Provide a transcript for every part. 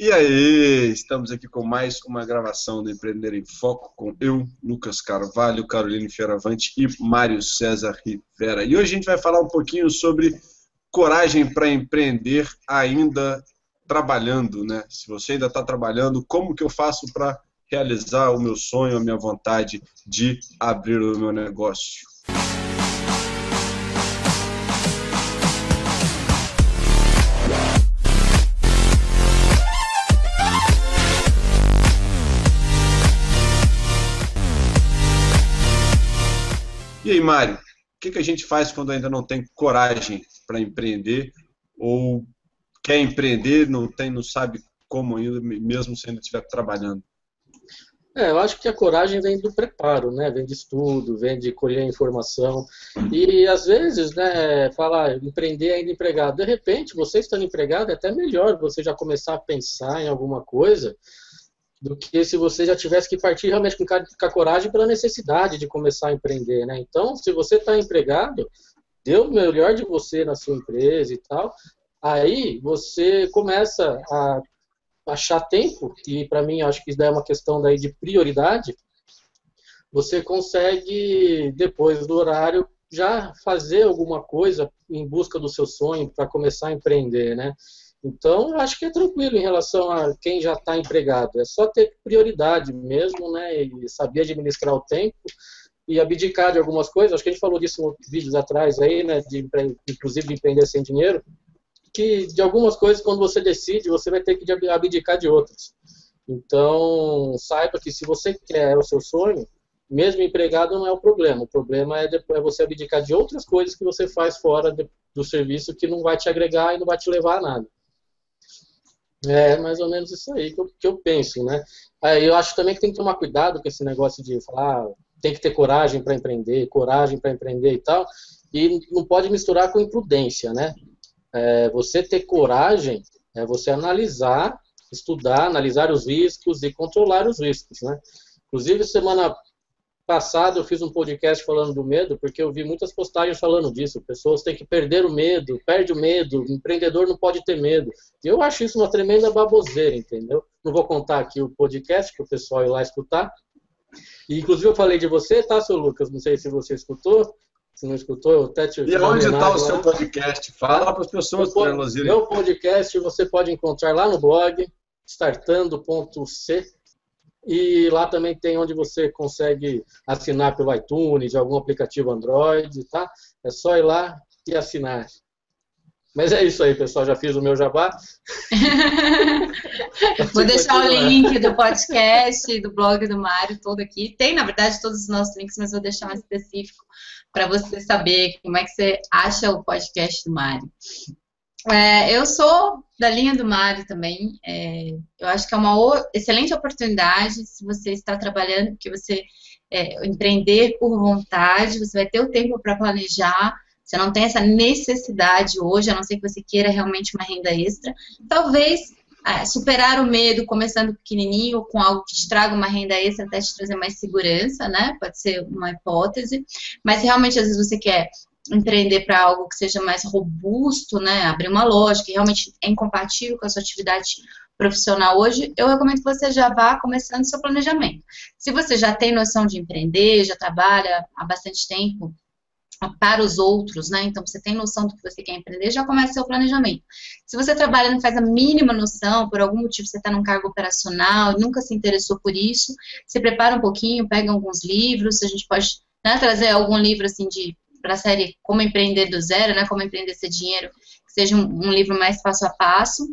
E aí, estamos aqui com mais uma gravação do Empreender em Foco com eu, Lucas Carvalho, Caroline Fieravante e Mário César Rivera. E hoje a gente vai falar um pouquinho sobre coragem para empreender ainda trabalhando, né? Se você ainda está trabalhando, como que eu faço para realizar o meu sonho, a minha vontade de abrir o meu negócio? E aí, Mário, o que, que a gente faz quando ainda não tem coragem para empreender ou quer empreender, não tem, não sabe como ainda, mesmo se ainda estiver trabalhando? É, eu acho que a coragem vem do preparo, né? Vem de estudo, vem de colher informação. E às vezes, né, falar empreender ainda empregado. De repente, você estando empregado é até melhor você já começar a pensar em alguma coisa do que se você já tivesse que partir realmente com, com a coragem pela necessidade de começar a empreender, né? Então, se você está empregado, deu o melhor de você na sua empresa e tal, aí você começa a achar tempo, e para mim acho que isso é uma questão daí de prioridade, você consegue, depois do horário, já fazer alguma coisa em busca do seu sonho para começar a empreender, né? Então, eu acho que é tranquilo em relação a quem já está empregado. É só ter prioridade mesmo, né? E saber administrar o tempo e abdicar de algumas coisas. Acho que a gente falou disso em vídeos atrás aí, né? De, inclusive de empreender sem dinheiro. Que de algumas coisas, quando você decide, você vai ter que abdicar de outras. Então, saiba que se você quer o seu sonho, mesmo empregado não é o problema. O problema é, é você abdicar de outras coisas que você faz fora do serviço que não vai te agregar e não vai te levar a nada. É mais ou menos isso aí que eu, que eu penso, né? Aí eu acho também que tem que tomar cuidado com esse negócio de falar, ah, tem que ter coragem para empreender, coragem para empreender e tal, e não pode misturar com imprudência, né? É, você ter coragem é você analisar, estudar, analisar os riscos e controlar os riscos, né? Inclusive, semana passado eu fiz um podcast falando do medo, porque eu vi muitas postagens falando disso. Pessoas têm que perder o medo, perde o medo, o empreendedor não pode ter medo. E eu acho isso uma tremenda baboseira, entendeu? Não vou contar aqui o podcast que o pessoal ir lá escutar. E, inclusive eu falei de você, tá, seu Lucas? Não sei se você escutou. Se não escutou, eu até te E onde está o seu podcast? Fala para as pessoas para elas irem. Meu podcast você pode encontrar lá no blog startando.c e lá também tem onde você consegue assinar pelo iTunes, algum aplicativo Android, tá? É só ir lá e assinar. Mas é isso aí, pessoal. Já fiz o meu jabá. Vou deixar o link do podcast, do blog do Mário, todo aqui. Tem, na verdade, todos os nossos links, mas vou deixar um específico para você saber como é que você acha o podcast do Mário. É, eu sou da linha do Mário também. É, eu acho que é uma excelente oportunidade se você está trabalhando, que você é, empreender por vontade, você vai ter o tempo para planejar. Você não tem essa necessidade hoje, a não ser que você queira realmente uma renda extra. Talvez é, superar o medo começando pequenininho com algo que te traga uma renda extra até te trazer mais segurança, né? Pode ser uma hipótese. Mas realmente às vezes você quer empreender para algo que seja mais robusto, né, abrir uma loja que realmente é incompatível com a sua atividade profissional hoje, eu recomendo que você já vá começando seu planejamento. Se você já tem noção de empreender, já trabalha há bastante tempo para os outros, né? Então você tem noção do que você quer empreender, já começa seu planejamento. Se você trabalha e não faz a mínima noção, por algum motivo você está num cargo operacional, nunca se interessou por isso, se prepara um pouquinho, pega alguns livros, a gente pode né, trazer algum livro assim de para a série Como Empreender do Zero, né? Como Empreender Ser Dinheiro, que seja um, um livro mais passo a passo.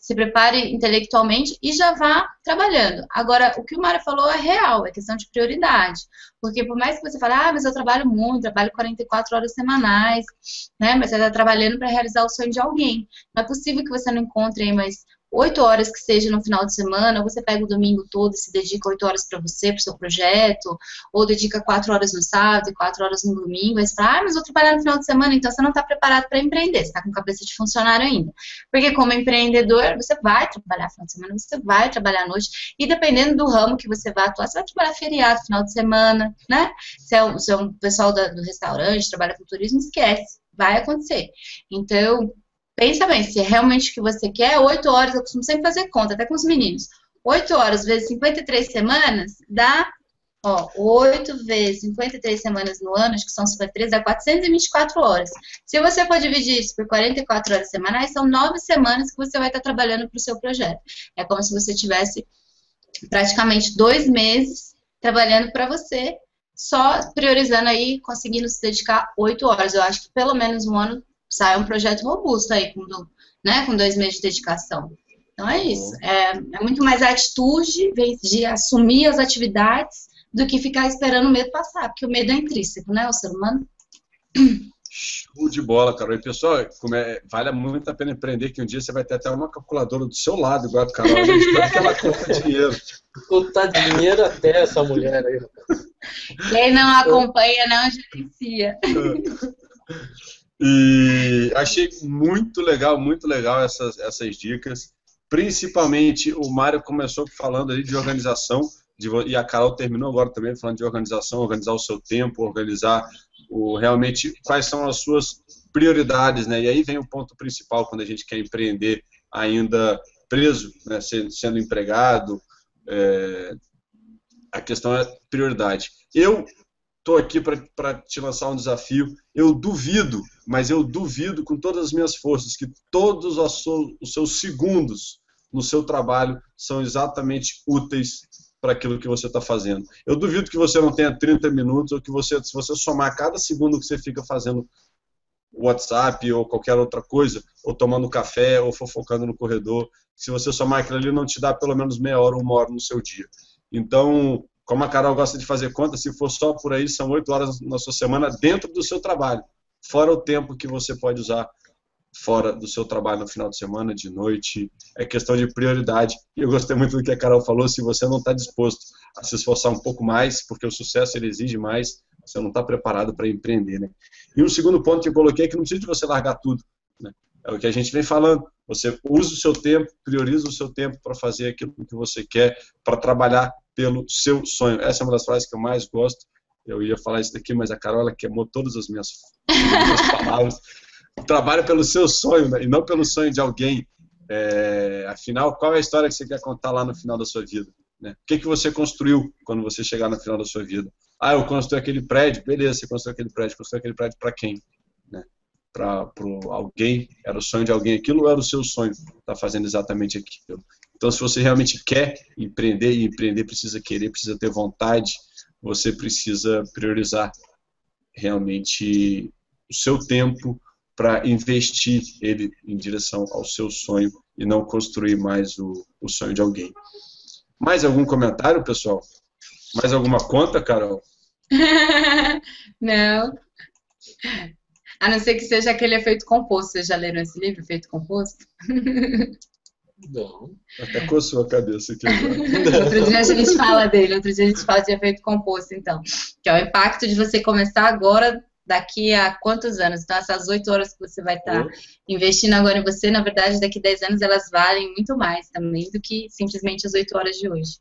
Se prepare intelectualmente e já vá trabalhando. Agora, o que o Mário falou é real, é questão de prioridade. Porque por mais que você fale, ah, mas eu trabalho muito, trabalho 44 horas semanais, né? Mas você está trabalhando para realizar o sonho de alguém. Não é possível que você não encontre aí mais oito horas que seja no final de semana, você pega o domingo todo e se dedica oito horas para você, para o seu projeto, ou dedica quatro horas no sábado e quatro horas no domingo, aí você fala, ah, mas vou trabalhar no final de semana, então você não está preparado para empreender, você está com cabeça de funcionário ainda. Porque como empreendedor, você vai trabalhar no final de semana, você vai trabalhar à noite, e dependendo do ramo que você vai atuar, você vai trabalhar feriado, final de semana, né? Se é um, se é um pessoal da, do restaurante, trabalha com turismo, esquece, vai acontecer. Então, pensa bem, se é realmente o que você quer, 8 horas, eu costumo sempre fazer conta, até com os meninos. 8 horas vezes 53 semanas dá, ó, 8 vezes 53 semanas no ano, acho que são 53, dá 424 horas. Se você for dividir isso por 44 horas semanais, são 9 semanas que você vai estar trabalhando para o seu projeto. É como se você tivesse praticamente dois meses trabalhando para você, só priorizando aí, conseguindo se dedicar 8 horas. Eu acho que pelo menos um ano sai um projeto robusto aí, com, né, com dois meses de dedicação. Então é isso. É, é muito mais a atitude de assumir as atividades do que ficar esperando o medo passar, porque o medo é intrínseco, né, o ser humano. Show de bola, Carol. E pessoal, é, vale muito a pena empreender que um dia você vai ter até uma calculadora do seu lado, igual a Carol, a gente vai que ela conta dinheiro. Contar dinheiro até essa mulher aí. Quem não acompanha não gerencia. E achei muito legal, muito legal essas, essas dicas. Principalmente o Mário começou falando ali de organização, de, e a Carol terminou agora também falando de organização, organizar o seu tempo, organizar o, realmente quais são as suas prioridades, né? E aí vem o ponto principal quando a gente quer empreender ainda preso, né? sendo, sendo empregado, é, a questão é prioridade. Eu estou aqui para te lançar um desafio. Eu duvido, mas eu duvido com todas as minhas forças que todos os seus segundos no seu trabalho são exatamente úteis para aquilo que você está fazendo. Eu duvido que você não tenha 30 minutos ou que você, se você somar cada segundo que você fica fazendo WhatsApp ou qualquer outra coisa, ou tomando café, ou fofocando no corredor, se você somar aquilo ali, não te dá pelo menos meia hora, uma hora no seu dia. Então, como a Carol gosta de fazer conta, se for só por aí, são oito horas na sua semana dentro do seu trabalho, fora o tempo que você pode usar fora do seu trabalho no final de semana, de noite, é questão de prioridade. E eu gostei muito do que a Carol falou, se você não está disposto a se esforçar um pouco mais, porque o sucesso ele exige mais, você não está preparado para empreender, né? E um segundo ponto que eu coloquei é que não precisa de você largar tudo, né? É o que a gente vem falando. Você usa o seu tempo, prioriza o seu tempo para fazer aquilo que você quer, para trabalhar pelo seu sonho. Essa é uma das frases que eu mais gosto. Eu ia falar isso daqui, mas a Carol ela queimou todas as minhas, as minhas palavras trabalha pelo seu sonho né? e não pelo sonho de alguém. É, afinal, qual é a história que você quer contar lá no final da sua vida? Né? O que, que você construiu quando você chegar no final da sua vida? Ah, eu construí aquele prédio. Beleza, você construiu aquele prédio. Construiu aquele prédio para quem? Né? Para alguém? Era o sonho de alguém aquilo ou era o seu sonho estar tá fazendo exatamente aquilo? Então, se você realmente quer empreender, e empreender precisa querer, precisa ter vontade, você precisa priorizar realmente o seu tempo, para investir ele em direção ao seu sonho e não construir mais o, o sonho de alguém. Mais algum comentário, pessoal? Mais alguma conta, Carol? não. A não ser que seja aquele efeito composto. Vocês já leram esse livro, Efeito Composto? Não. Até coçou a cabeça aqui outro dia a gente fala dele, outro dia a gente fala de efeito composto, então. Que é o impacto de você começar agora daqui a quantos anos? Então, essas oito horas que você vai estar uhum. investindo agora em você, na verdade, daqui a dez anos elas valem muito mais também do que simplesmente as oito horas de hoje.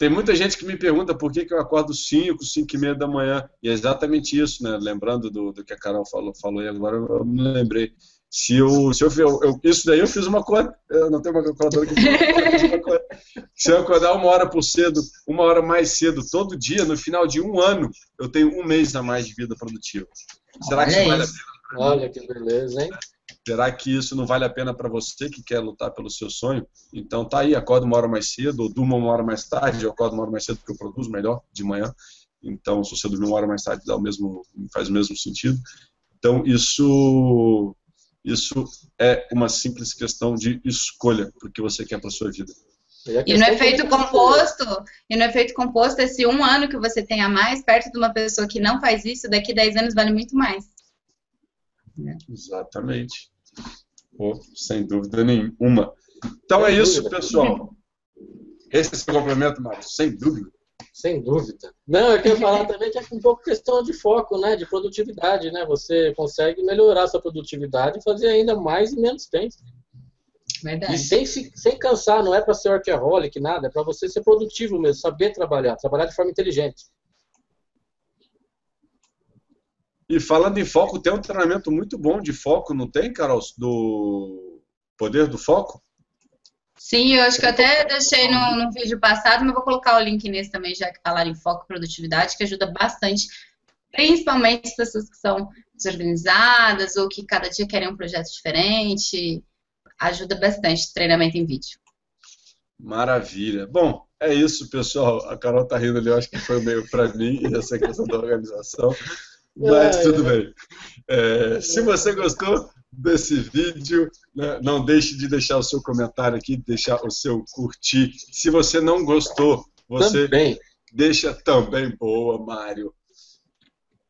Tem muita gente que me pergunta por que, que eu acordo 5, 5 e meia da manhã. E é exatamente isso, né? Lembrando do, do que a Carol falou, falou e agora eu me lembrei. Se eu, se eu, eu, eu, isso daí eu fiz uma conta, eu não tenho uma calculadora aqui. se eu acordar uma hora por cedo, uma hora mais cedo, todo dia, no final de um ano, eu tenho um mês a mais de vida produtiva. Será que isso vale a pena? Olha que beleza, hein? Será que isso não vale a pena para você que quer lutar pelo seu sonho? Então tá aí, acorda uma hora mais cedo, ou durma uma hora mais tarde, eu acordo uma hora mais cedo porque eu produzo melhor de manhã. Então, se você dormir uma hora mais tarde, dá o mesmo, faz o mesmo sentido. Então, isso isso é uma simples questão de escolha do que você quer para sua vida. E no efeito composto, e no efeito composto, esse um ano que você tem a mais perto de uma pessoa que não faz isso, daqui 10 anos vale muito mais. Exatamente. Oh, sem dúvida nenhuma. Então sem é isso, pessoal. Esse é o seu complemento, Mário, sem dúvida. Sem dúvida. Não, eu quero falar também que é um pouco questão de foco, né? De produtividade, né? Você consegue melhorar sua produtividade e fazer ainda mais em menos tempo. Verdade. E sem, sem cansar, não é para ser workaholic, nada, é para você ser produtivo mesmo, saber trabalhar, trabalhar de forma inteligente. E falando em foco, tem um treinamento muito bom de foco, não tem, Carol? Do Poder do Foco? Sim, eu acho que eu até deixei no, no vídeo passado, mas vou colocar o link nesse também, já que falaram em foco e produtividade, que ajuda bastante, principalmente as pessoas que são desorganizadas ou que cada dia querem um projeto diferente. Ajuda bastante treinamento em vídeo. Maravilha. Bom, é isso, pessoal. A Carol tá rindo ali, eu acho que foi meio para mim essa questão da organização. Mas tudo bem. É, se você gostou desse vídeo, né, não deixe de deixar o seu comentário aqui, deixar o seu curtir. Se você não gostou, você também. deixa também boa, Mário.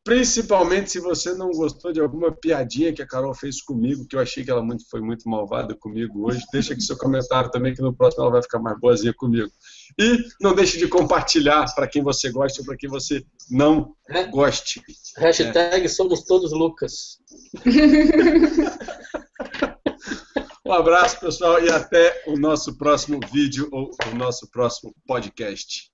Principalmente se você não gostou de alguma piadinha que a Carol fez comigo, que eu achei que ela muito, foi muito malvada comigo hoje, deixa aqui seu comentário também, que no próximo ela vai ficar mais boazinha comigo. E não deixe de compartilhar para quem você gosta ou para quem você não é. goste. Hashtag é. somos todos Lucas. um abraço, pessoal, e até o nosso próximo vídeo ou o nosso próximo podcast.